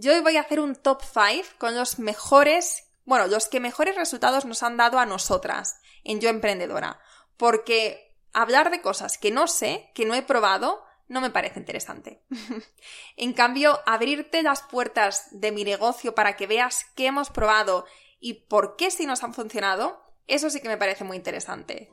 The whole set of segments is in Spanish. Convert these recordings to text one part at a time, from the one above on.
Yo hoy voy a hacer un top 5 con los mejores, bueno, los que mejores resultados nos han dado a nosotras en Yo Emprendedora. Porque hablar de cosas que no sé, que no he probado, no me parece interesante. en cambio, abrirte las puertas de mi negocio para que veas qué hemos probado y por qué si nos han funcionado, eso sí que me parece muy interesante.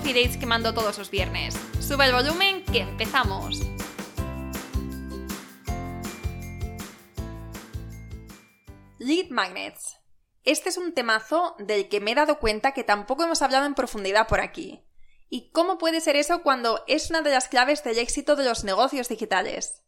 coffee dates que mando todos los viernes. Sube el volumen que empezamos. Lead Magnets. Este es un temazo del que me he dado cuenta que tampoco hemos hablado en profundidad por aquí. ¿Y cómo puede ser eso cuando es una de las claves del éxito de los negocios digitales?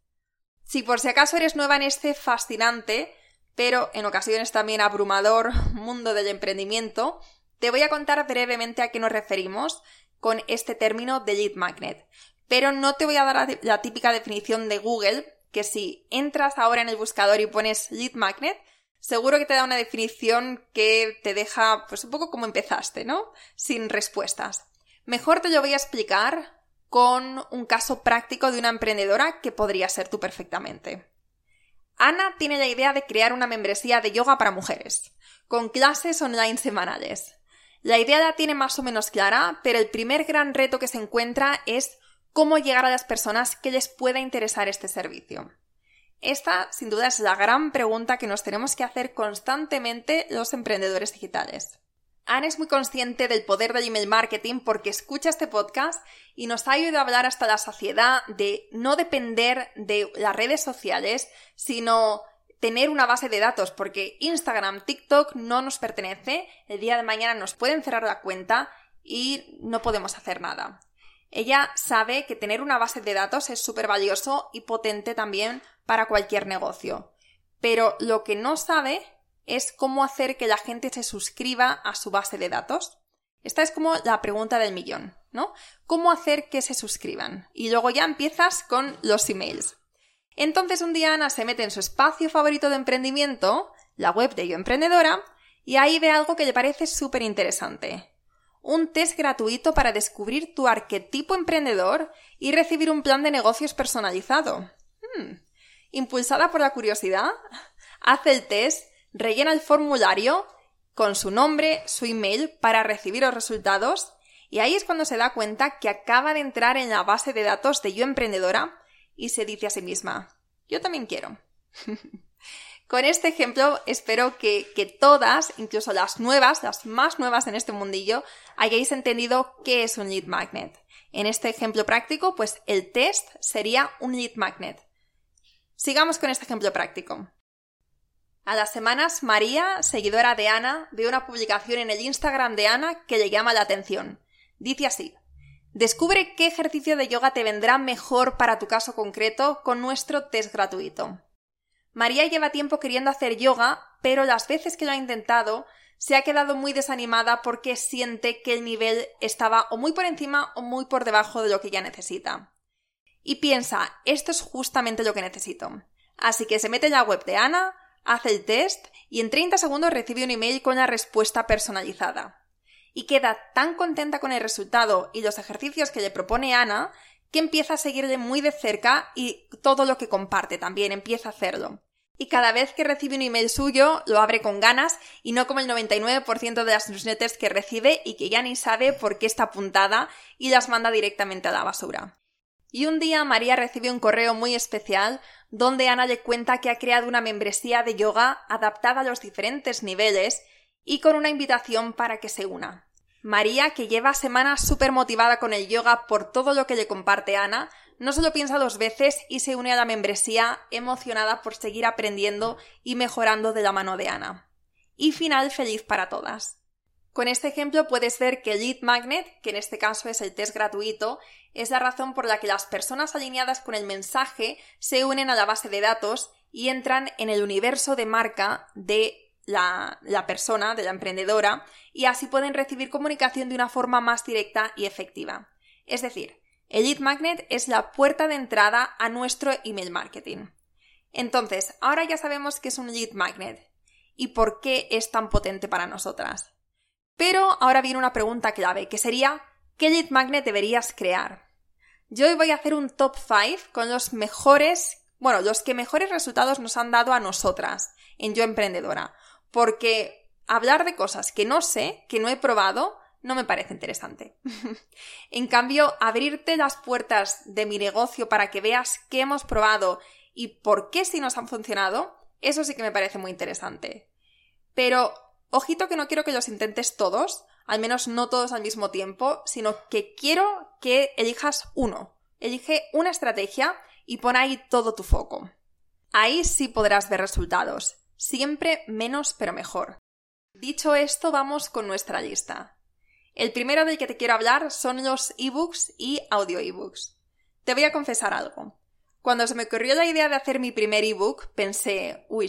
Si por si acaso eres nueva en este fascinante, pero en ocasiones también abrumador mundo del emprendimiento, te voy a contar brevemente a qué nos referimos con este término de lead magnet. Pero no te voy a dar la típica definición de Google, que si entras ahora en el buscador y pones lead magnet, seguro que te da una definición que te deja pues un poco como empezaste, ¿no? Sin respuestas. Mejor te lo voy a explicar con un caso práctico de una emprendedora que podría ser tú perfectamente. Ana tiene la idea de crear una membresía de yoga para mujeres, con clases online semanales. La idea la tiene más o menos clara, pero el primer gran reto que se encuentra es cómo llegar a las personas que les pueda interesar este servicio. Esta, sin duda, es la gran pregunta que nos tenemos que hacer constantemente los emprendedores digitales. Anne es muy consciente del poder del email marketing porque escucha este podcast y nos ha oído hablar hasta la saciedad de no depender de las redes sociales, sino tener una base de datos, porque Instagram, TikTok no nos pertenece, el día de mañana nos pueden cerrar la cuenta y no podemos hacer nada. Ella sabe que tener una base de datos es súper valioso y potente también para cualquier negocio. Pero lo que no sabe es cómo hacer que la gente se suscriba a su base de datos. Esta es como la pregunta del millón, ¿no? ¿Cómo hacer que se suscriban? Y luego ya empiezas con los emails. Entonces un día Ana se mete en su espacio favorito de emprendimiento, la web de Yo Emprendedora, y ahí ve algo que le parece súper interesante. Un test gratuito para descubrir tu arquetipo emprendedor y recibir un plan de negocios personalizado. Hmm. Impulsada por la curiosidad, hace el test, rellena el formulario con su nombre, su email para recibir los resultados y ahí es cuando se da cuenta que acaba de entrar en la base de datos de Yo Emprendedora y se dice a sí misma, yo también quiero. Con este ejemplo espero que, que, todas, incluso las nuevas, las más nuevas en este mundillo, hayáis entendido qué es un lead magnet. En este ejemplo práctico, pues el test sería un lead magnet. Sigamos con este ejemplo práctico. A las semanas, María, seguidora de Ana, ve una publicación en el Instagram de Ana que le llama la atención. Dice así. Descubre qué ejercicio de yoga te vendrá mejor para tu caso concreto con nuestro test gratuito. María lleva tiempo queriendo hacer yoga, pero las veces que lo ha intentado se ha quedado muy desanimada porque siente que el nivel estaba o muy por encima o muy por debajo de lo que ella necesita. Y piensa, esto es justamente lo que necesito. Así que se mete en la web de Ana, hace el test y en 30 segundos recibe un email con la respuesta personalizada y queda tan contenta con el resultado y los ejercicios que le propone Ana que empieza a seguirle muy de cerca y todo lo que comparte también empieza a hacerlo. Y cada vez que recibe un email suyo lo abre con ganas y no como el 99% de las newsletters que recibe y que ya ni sabe por qué está apuntada y las manda directamente a la basura. Y un día María recibe un correo muy especial donde Ana le cuenta que ha creado una membresía de yoga adaptada a los diferentes niveles y con una invitación para que se una. María, que lleva semanas súper motivada con el yoga por todo lo que le comparte Ana, no solo piensa dos veces y se une a la membresía emocionada por seguir aprendiendo y mejorando de la mano de Ana. Y final feliz para todas. Con este ejemplo puedes ver que Lead Magnet, que en este caso es el test gratuito, es la razón por la que las personas alineadas con el mensaje se unen a la base de datos y entran en el universo de marca de la, persona, de la emprendedora, y así pueden recibir comunicación de una forma más directa y efectiva. Es decir, el lead magnet es la puerta de entrada a nuestro email marketing. Entonces, ahora ya sabemos qué es un lead magnet y por qué es tan potente para nosotras. Pero ahora viene una pregunta clave, que sería ¿qué lead magnet deberías crear? Yo hoy voy a hacer un top 5 con los mejores, bueno, los que mejores resultados nos han dado a nosotras en Yo Emprendedora porque hablar de cosas que no sé, que no he probado, no me parece interesante. en cambio, abrirte las puertas de mi negocio para que veas qué hemos probado y por qué si nos han funcionado, eso sí que me parece muy interesante. Pero, ojito que no quiero que los intentes todos, al menos no todos al mismo tiempo, sino que quiero que elijas uno. Elige una estrategia y pon ahí todo tu foco. Ahí sí podrás ver resultados. Siempre menos pero mejor. Dicho esto, vamos con nuestra lista. El primero del que te quiero hablar son los ebooks y audio ebooks. Te voy a confesar algo. Cuando se me ocurrió la idea de hacer mi primer ebook, pensé, uy,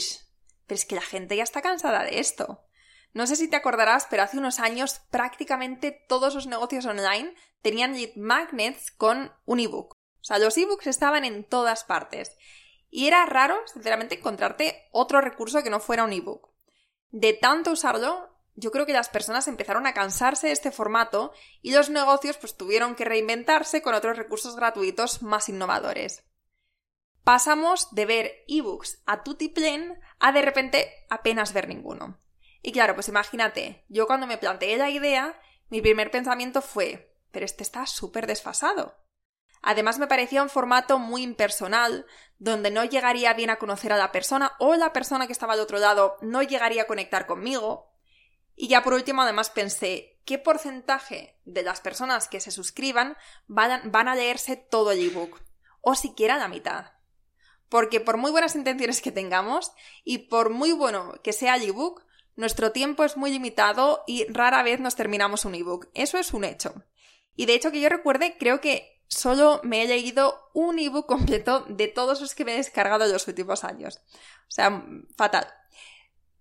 pero es que la gente ya está cansada de esto. No sé si te acordarás, pero hace unos años prácticamente todos los negocios online tenían lead magnets con un ebook. O sea, los ebooks estaban en todas partes. Y era raro, sinceramente, encontrarte otro recurso que no fuera un ebook. De tanto usarlo, yo creo que las personas empezaron a cansarse de este formato y los negocios pues tuvieron que reinventarse con otros recursos gratuitos más innovadores. Pasamos de ver ebooks a tutiplén a de repente apenas ver ninguno. Y claro, pues imagínate, yo cuando me planteé la idea, mi primer pensamiento fue, pero este está súper desfasado. Además me parecía un formato muy impersonal, donde no llegaría bien a conocer a la persona o la persona que estaba al otro lado no llegaría a conectar conmigo. Y ya por último además pensé, ¿qué porcentaje de las personas que se suscriban van, a leerse todo el ebook? O siquiera la mitad. Porque por muy buenas intenciones que tengamos y por muy bueno que sea el ebook, nuestro tiempo es muy limitado y rara vez nos terminamos un ebook. Eso es un hecho. Y de hecho que yo recuerde, creo que solo me he leído un ebook completo de todos los que me he descargado en los últimos años. O sea, fatal.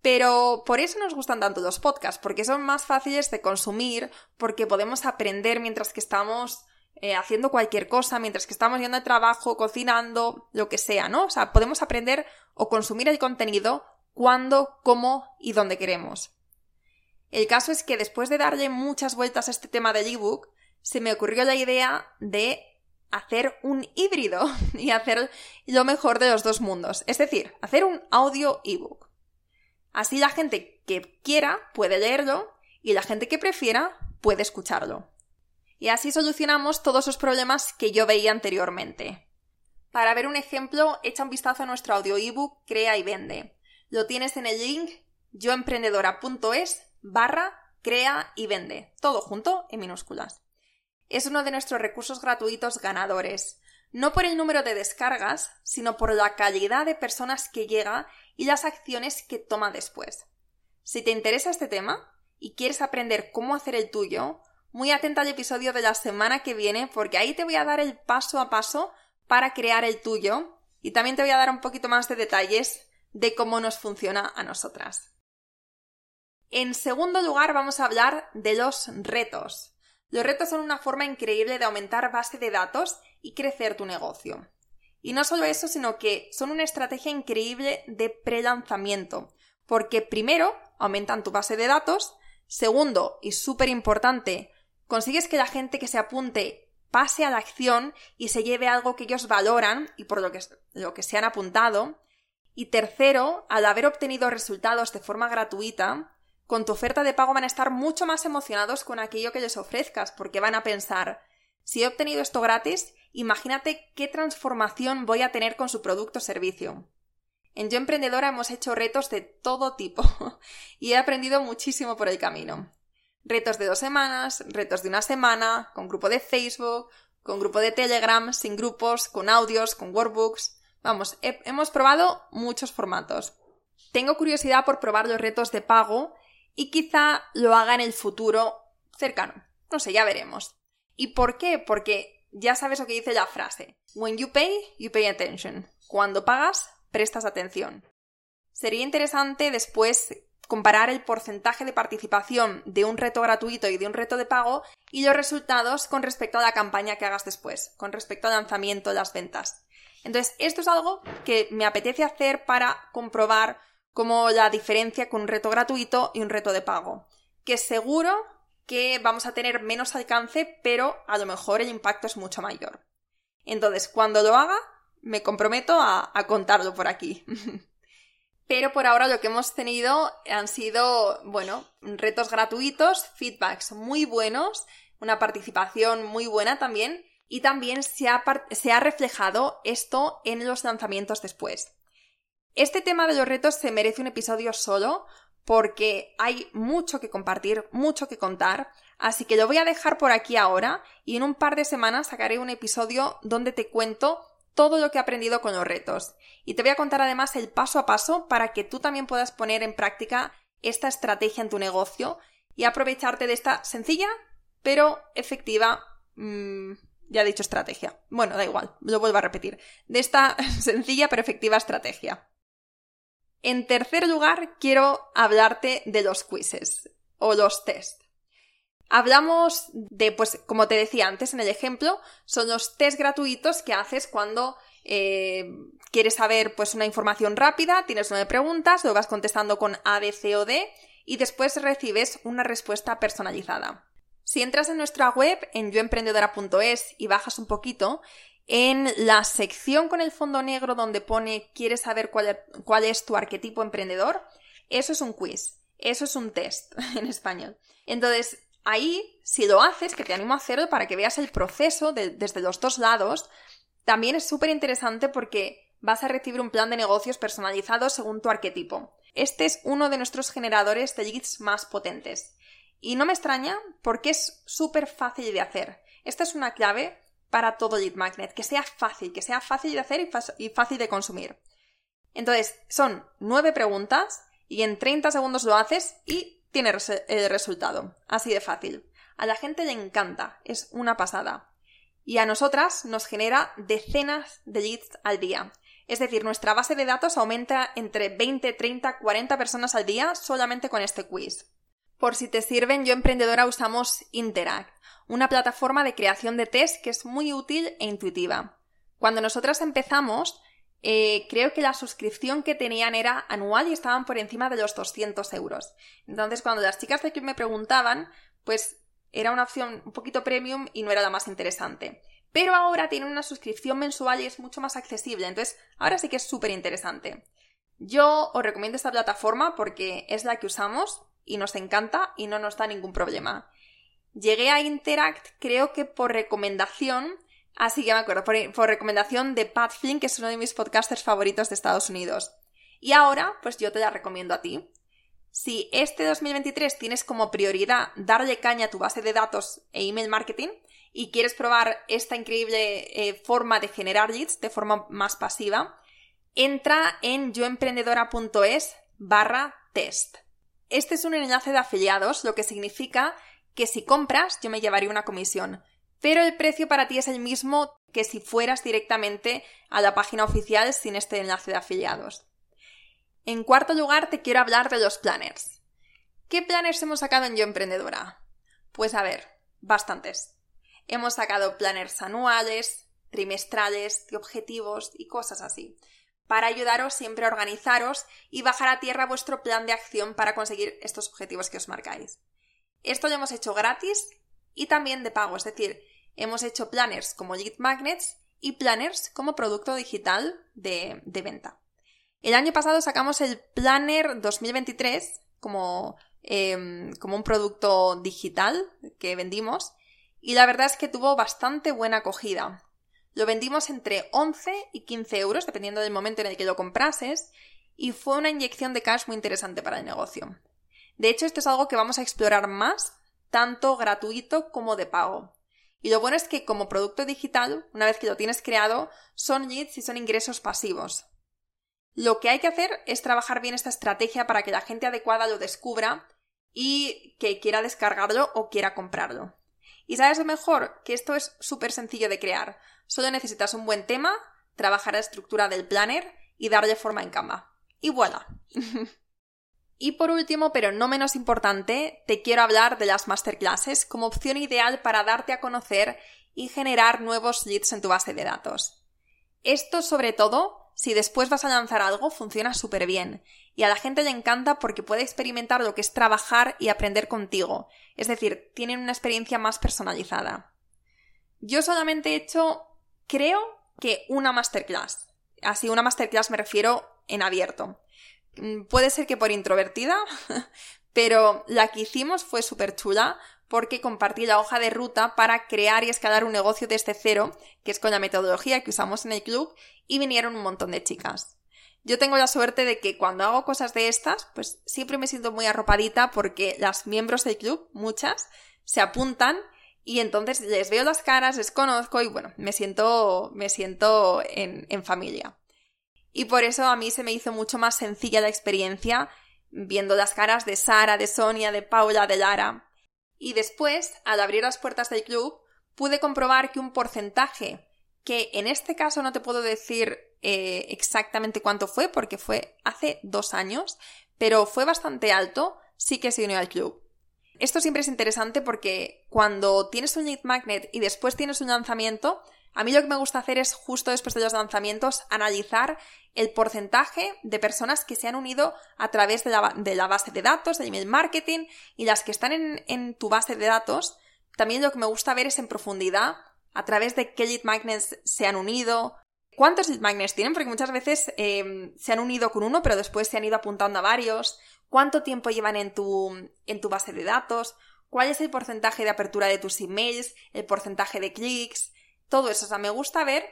Pero por eso nos gustan tanto los podcasts, porque son más fáciles de consumir, porque podemos aprender mientras que estamos eh, haciendo cualquier cosa, mientras que estamos yendo al trabajo, cocinando, lo que sea, ¿no? O sea, podemos aprender o consumir el contenido cuando, cómo y dónde queremos. El caso es que después de darle muchas vueltas a este tema del ebook, se me ocurrió la idea de hacer un híbrido y hacer lo mejor de los dos mundos, es decir, hacer un audio ebook. Así la gente que quiera puede leerlo y la gente que prefiera puede escucharlo. Y así solucionamos todos los problemas que yo veía anteriormente. Para ver un ejemplo, echa un vistazo a nuestro audio ebook Crea y Vende. Lo tienes en el link yoemprendedora.es barra crea y vende, todo junto en minúsculas es uno de nuestros recursos gratuitos ganadores, no por el número de descargas, sino por la calidad de personas que llega y las acciones que toma después. Si te interesa este tema y quieres aprender cómo hacer el tuyo, muy atenta al episodio de la semana que viene porque ahí te voy a dar el paso a paso para crear el tuyo y también te voy a dar un poquito más de detalles de cómo nos funciona a nosotras. En segundo lugar vamos a hablar de los retos. Los retos son una forma increíble de aumentar base de datos y crecer tu negocio. Y no solo eso, sino que son una estrategia increíble de pre-lanzamiento, porque primero aumentan tu base de datos, segundo, y súper importante, consigues que la gente que se apunte pase a la acción y se lleve algo que ellos valoran y por lo que, lo que se han apuntado, y tercero, al haber obtenido resultados de forma gratuita, con tu oferta de pago van a estar mucho más emocionados con aquello que les ofrezcas, porque van a pensar, si he obtenido esto gratis, imagínate qué transformación voy a tener con su producto o servicio. En Yo Emprendedora hemos hecho retos de todo tipo y he aprendido muchísimo por el camino. Retos de dos semanas, retos de una semana, con grupo de Facebook, con grupo de Telegram, sin grupos, con audios, con workbooks. Vamos, hemos probado muchos formatos. Tengo curiosidad por probar los retos de pago y quizá lo haga en el futuro cercano. No sé, ya veremos. ¿Y por qué? Porque ya sabes lo que dice la frase. When you pay, you pay attention. Cuando pagas, prestas atención. Sería interesante después comparar el porcentaje de participación de un reto gratuito y de un reto de pago y los resultados con respecto a la campaña que hagas después, con respecto al lanzamiento de las ventas. Entonces, esto es algo que me apetece hacer para comprobar cómo la diferencia con un reto gratuito y un reto de pago. Que seguro que vamos a tener menos alcance, pero a lo mejor el impacto es mucho mayor. Entonces, cuando lo haga, me comprometo a, a contarlo por aquí. Pero por ahora lo que hemos tenido han sido, bueno, retos gratuitos, feedbacks muy buenos, una participación muy buena también, y también se ha reflejado esto en los lanzamientos después. Este tema de los retos se merece un episodio solo porque hay mucho que compartir, mucho que contar, así que lo voy a dejar por aquí ahora y en un par de semanas sacaré un episodio donde te cuento todo lo que he aprendido con los retos. Y te voy a contar además el paso a paso para que tú también puedas poner en práctica esta estrategia en tu negocio y aprovecharte de esta sencilla pero efectiva... Mm, ya he dicho estrategia. Bueno, da igual, lo vuelvo a repetir. De esta sencilla pero efectiva estrategia. En tercer lugar, quiero hablarte de los quizzes o los test. Hablamos de, pues, como te decía antes en el ejemplo, son los test gratuitos que haces cuando eh, quieres saber pues una información rápida, tienes nueve preguntas, lo vas contestando con A, B, C o D y después recibes una respuesta personalizada. Si entras en nuestra web en yoemprendedora.es y bajas un poquito, en la sección con el fondo negro donde pone quieres saber cuál, cuál es tu arquetipo emprendedor, eso es un quiz, eso es un test en español. Entonces, Ahí, si lo haces, que te animo a hacerlo para que veas el proceso desde los dos lados, también es súper interesante porque vas a recibir un plan de negocios personalizado según tu arquetipo. Este es uno de nuestros generadores de leads más potentes. Y no me extraña porque es súper fácil de hacer. Esta es una clave para todo lead magnet, que sea fácil, que sea fácil de hacer y, fácil de consumir. Entonces, son nueve preguntas y en 30 segundos lo haces y tiene el resultado. Así de fácil. A la gente le encanta, es una pasada. Y a nosotras nos genera decenas de leads al día. Es decir, nuestra base de datos aumenta entre 20, 30, 40 personas al día solamente con este quiz. Por si te sirven, yo emprendedora usamos Interact, una plataforma de creación de test que es muy útil e intuitiva. Cuando nosotras empezamos, eh, creo que la suscripción que tenían era anual y estaban por encima de los 200 euros. Entonces, cuando las chicas de aquí me preguntaban, pues era una opción un poquito premium y no era la más interesante. Pero ahora tienen una suscripción mensual y es mucho más accesible, entonces ahora sí que es súper interesante. Yo os recomiendo esta plataforma porque es la que usamos y nos encanta y no nos da ningún problema. Llegué a Interact creo que por recomendación Así que me acuerdo, por, recomendación de Pat Flynn, que es uno de mis podcasters favoritos de Estados Unidos. Y ahora, pues yo te la recomiendo a ti. Si este 2023 tienes como prioridad darle caña a tu base de datos e email marketing y quieres probar esta increíble eh, forma de generar leads de forma más pasiva, entra en yoemprendedora.es barra test. Este es un enlace de afiliados, lo que significa que si compras yo me llevaré una comisión pero el precio para ti es el mismo que si fueras directamente a la página oficial sin este enlace de afiliados. En cuarto lugar, te quiero hablar de los planners. ¿Qué planners hemos sacado en Yo Emprendedora? Pues a ver, bastantes. Hemos sacado planners anuales, trimestrales, de objetivos y cosas así, para ayudaros siempre a organizaros y bajar a tierra vuestro plan de acción para conseguir estos objetivos que os marcáis. Esto lo hemos hecho gratis y también de pago, es decir, Hemos hecho planners como lead magnets y planners como producto digital de, venta. El año pasado sacamos el Planner 2023 como, em, como un producto digital que vendimos y la verdad es que tuvo bastante buena acogida. Lo vendimos entre 11 y 15 euros, dependiendo del momento en el que lo comprases, y fue una inyección de cash muy interesante para el negocio. De hecho, esto es algo que vamos a explorar más tanto gratuito como de pago. Y lo bueno es que como producto digital, una vez que lo tienes creado, son leads y son ingresos pasivos. Lo que hay que hacer es trabajar bien esta estrategia para que la gente adecuada lo descubra y que quiera descargarlo o quiera comprarlo. Y sabes lo mejor, que esto es súper sencillo de crear. Solo necesitas un buen tema, trabajar la estructura del planner y darle forma en Canva. Y voilà. y por último, pero no menos importante, te quiero hablar de las masterclasses como opción ideal para darte a conocer y generar nuevos leads en tu base de datos. Esto sobre todo si después vas a lanzar algo, funciona súper bien. Y a la gente le encanta porque puede experimentar lo que es trabajar y aprender contigo. Es decir, tienen una experiencia más personalizada. Yo solamente he hecho, creo que una masterclass. Así, una masterclass me refiero en abierto. Mm, puede ser que por introvertida, pero la que hicimos fue súper chula porque compartí la hoja de ruta para crear y escalar un negocio desde cero, que es con la metodología que usamos en el club, y vinieron un montón de chicas. Yo tengo la suerte de que cuando hago cosas de estas, pues siempre me siento muy arropadita porque las miembros del club, muchas, se apuntan y entonces les veo las caras, les conozco y bueno, me siento, me siento en, en familia. Y por eso a mí se me hizo mucho más sencilla la experiencia viendo las caras de Sara, de Sonia, de Paula, de Lara, y después, al abrir las puertas del club, pude comprobar que un porcentaje, que en este caso no te puedo decir eh, exactamente cuánto fue, porque fue hace dos años, pero fue bastante alto, sí que se unió al club. Esto siempre es interesante porque cuando tienes un lead magnet y después tienes un lanzamiento, a mí lo que me gusta hacer es justo después de los lanzamientos analizar el porcentaje de personas que se han unido a través de la, base de datos, de email marketing y las que están en, tu base de datos. También lo que me gusta ver es en profundidad a través de qué lead magnets se han unido, cuántos lead magnets tienen, porque muchas veces em, se han unido con uno pero después se han ido apuntando a varios, cuánto tiempo llevan en tu, en tu base de datos, cuál es el porcentaje de apertura de tus emails, el porcentaje de clics, todo eso. O sea, me gusta ver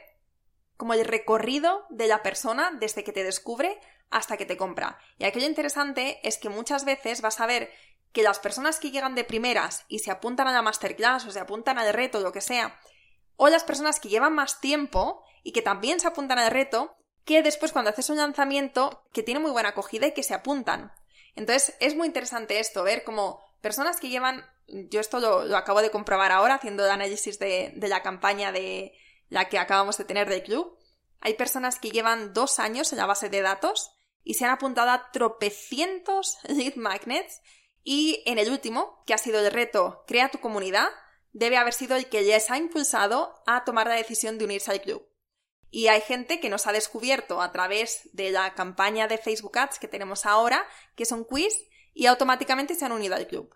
como el recorrido de la persona desde que te descubre hasta que te compra. Y aquello interesante es que muchas veces vas a ver que las personas que llegan de primeras y se apuntan a la masterclass o se apuntan al reto, lo que sea, o las personas que llevan más tiempo y que también se apuntan al reto, que después cuando haces un lanzamiento que tiene muy buena acogida y que se apuntan. Entonces es muy interesante esto, ver cómo personas que llevan yo esto lo, acabo de comprobar ahora haciendo el análisis de, la campaña de la que acabamos de tener del club. Hay personas que llevan dos años en la base de datos y se han apuntado a tropecientos lead magnets y en el último, que ha sido el reto Crea tu comunidad, debe haber sido el que les ha impulsado a tomar la decisión de unirse al club. Y hay gente que nos ha descubierto a través de la campaña de Facebook Ads que tenemos ahora, que son quiz, y automáticamente se han unido al club.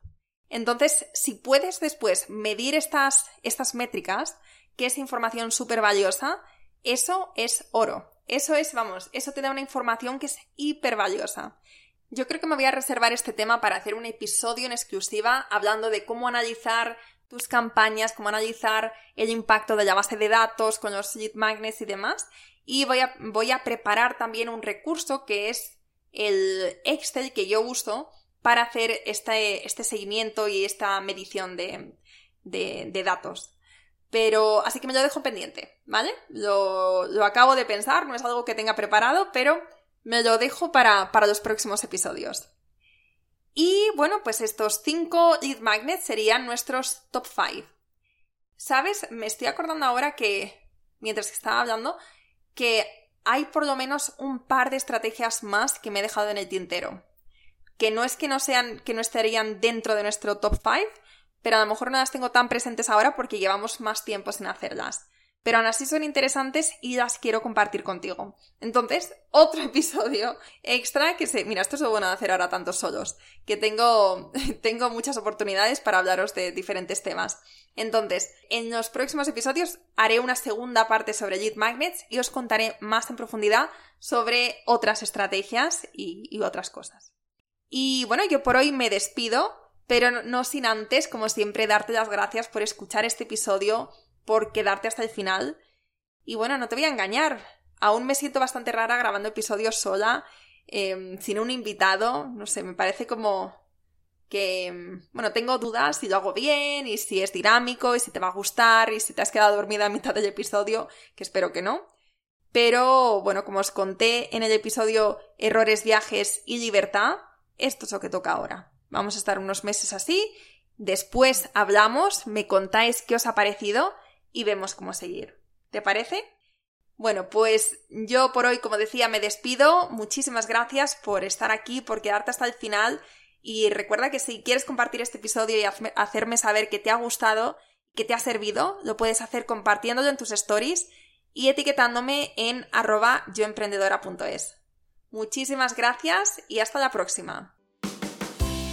Entonces, si puedes después medir estas, estas métricas, que es información súper valiosa, eso es oro. Eso es, vamos, eso te da una información que es hiper valiosa. Yo creo que me voy a reservar este tema para hacer un episodio en exclusiva hablando de cómo analizar tus campañas, cómo analizar el impacto de la base de datos con los lead magnets y demás. Y voy a, voy a preparar también un recurso que es el Excel que yo uso para hacer este, este seguimiento y esta medición de, de, datos. Pero, así que me lo dejo pendiente, ¿vale? Lo, lo, acabo de pensar, no es algo que tenga preparado, pero me lo dejo para, para los próximos episodios. Y bueno, pues estos cinco lead magnets serían nuestros top 5. ¿Sabes? Me estoy acordando ahora que, mientras estaba hablando, que hay por lo menos un par de estrategias más que me he dejado en el tintero que no es que no sean, que no estarían dentro de nuestro top 5, pero a lo mejor no las tengo tan presentes ahora porque llevamos más tiempo sin hacerlas. Pero aún así son interesantes y las quiero compartir contigo. Entonces, otro episodio extra que se. Mira, esto es lo bueno de hacer ahora tantos solos. Que tengo, tengo muchas oportunidades para hablaros de diferentes temas. Entonces, en los próximos episodios haré una segunda parte sobre lead magnets y os contaré más en profundidad sobre otras estrategias y, y otras cosas. Y bueno, yo por hoy me despido, pero no sin antes, como siempre, darte las gracias por escuchar este episodio, por quedarte hasta el final. Y bueno, no te voy a engañar, aún me siento bastante rara grabando episodios sola, em, sin un invitado, no sé, me parece como que, bueno, tengo dudas si lo hago bien y si es dinámico y si te va a gustar y si te has quedado dormida a mitad del episodio, que espero que no. Pero, bueno, como os conté en el episodio Errores, viajes y libertad, esto es lo que toca ahora. Vamos a estar unos meses así, después hablamos, me contáis qué os ha parecido y vemos cómo seguir. ¿Te parece? Bueno, pues yo por hoy, como decía, me despido. Muchísimas gracias por estar aquí, por quedarte hasta el final. Y recuerda que si quieres compartir este episodio y hacerme saber que te ha gustado, que te ha servido, lo puedes hacer compartiéndolo en tus stories y etiquetándome en arroba yoemprendedora.es. Muchísimas gracias y hasta la próxima.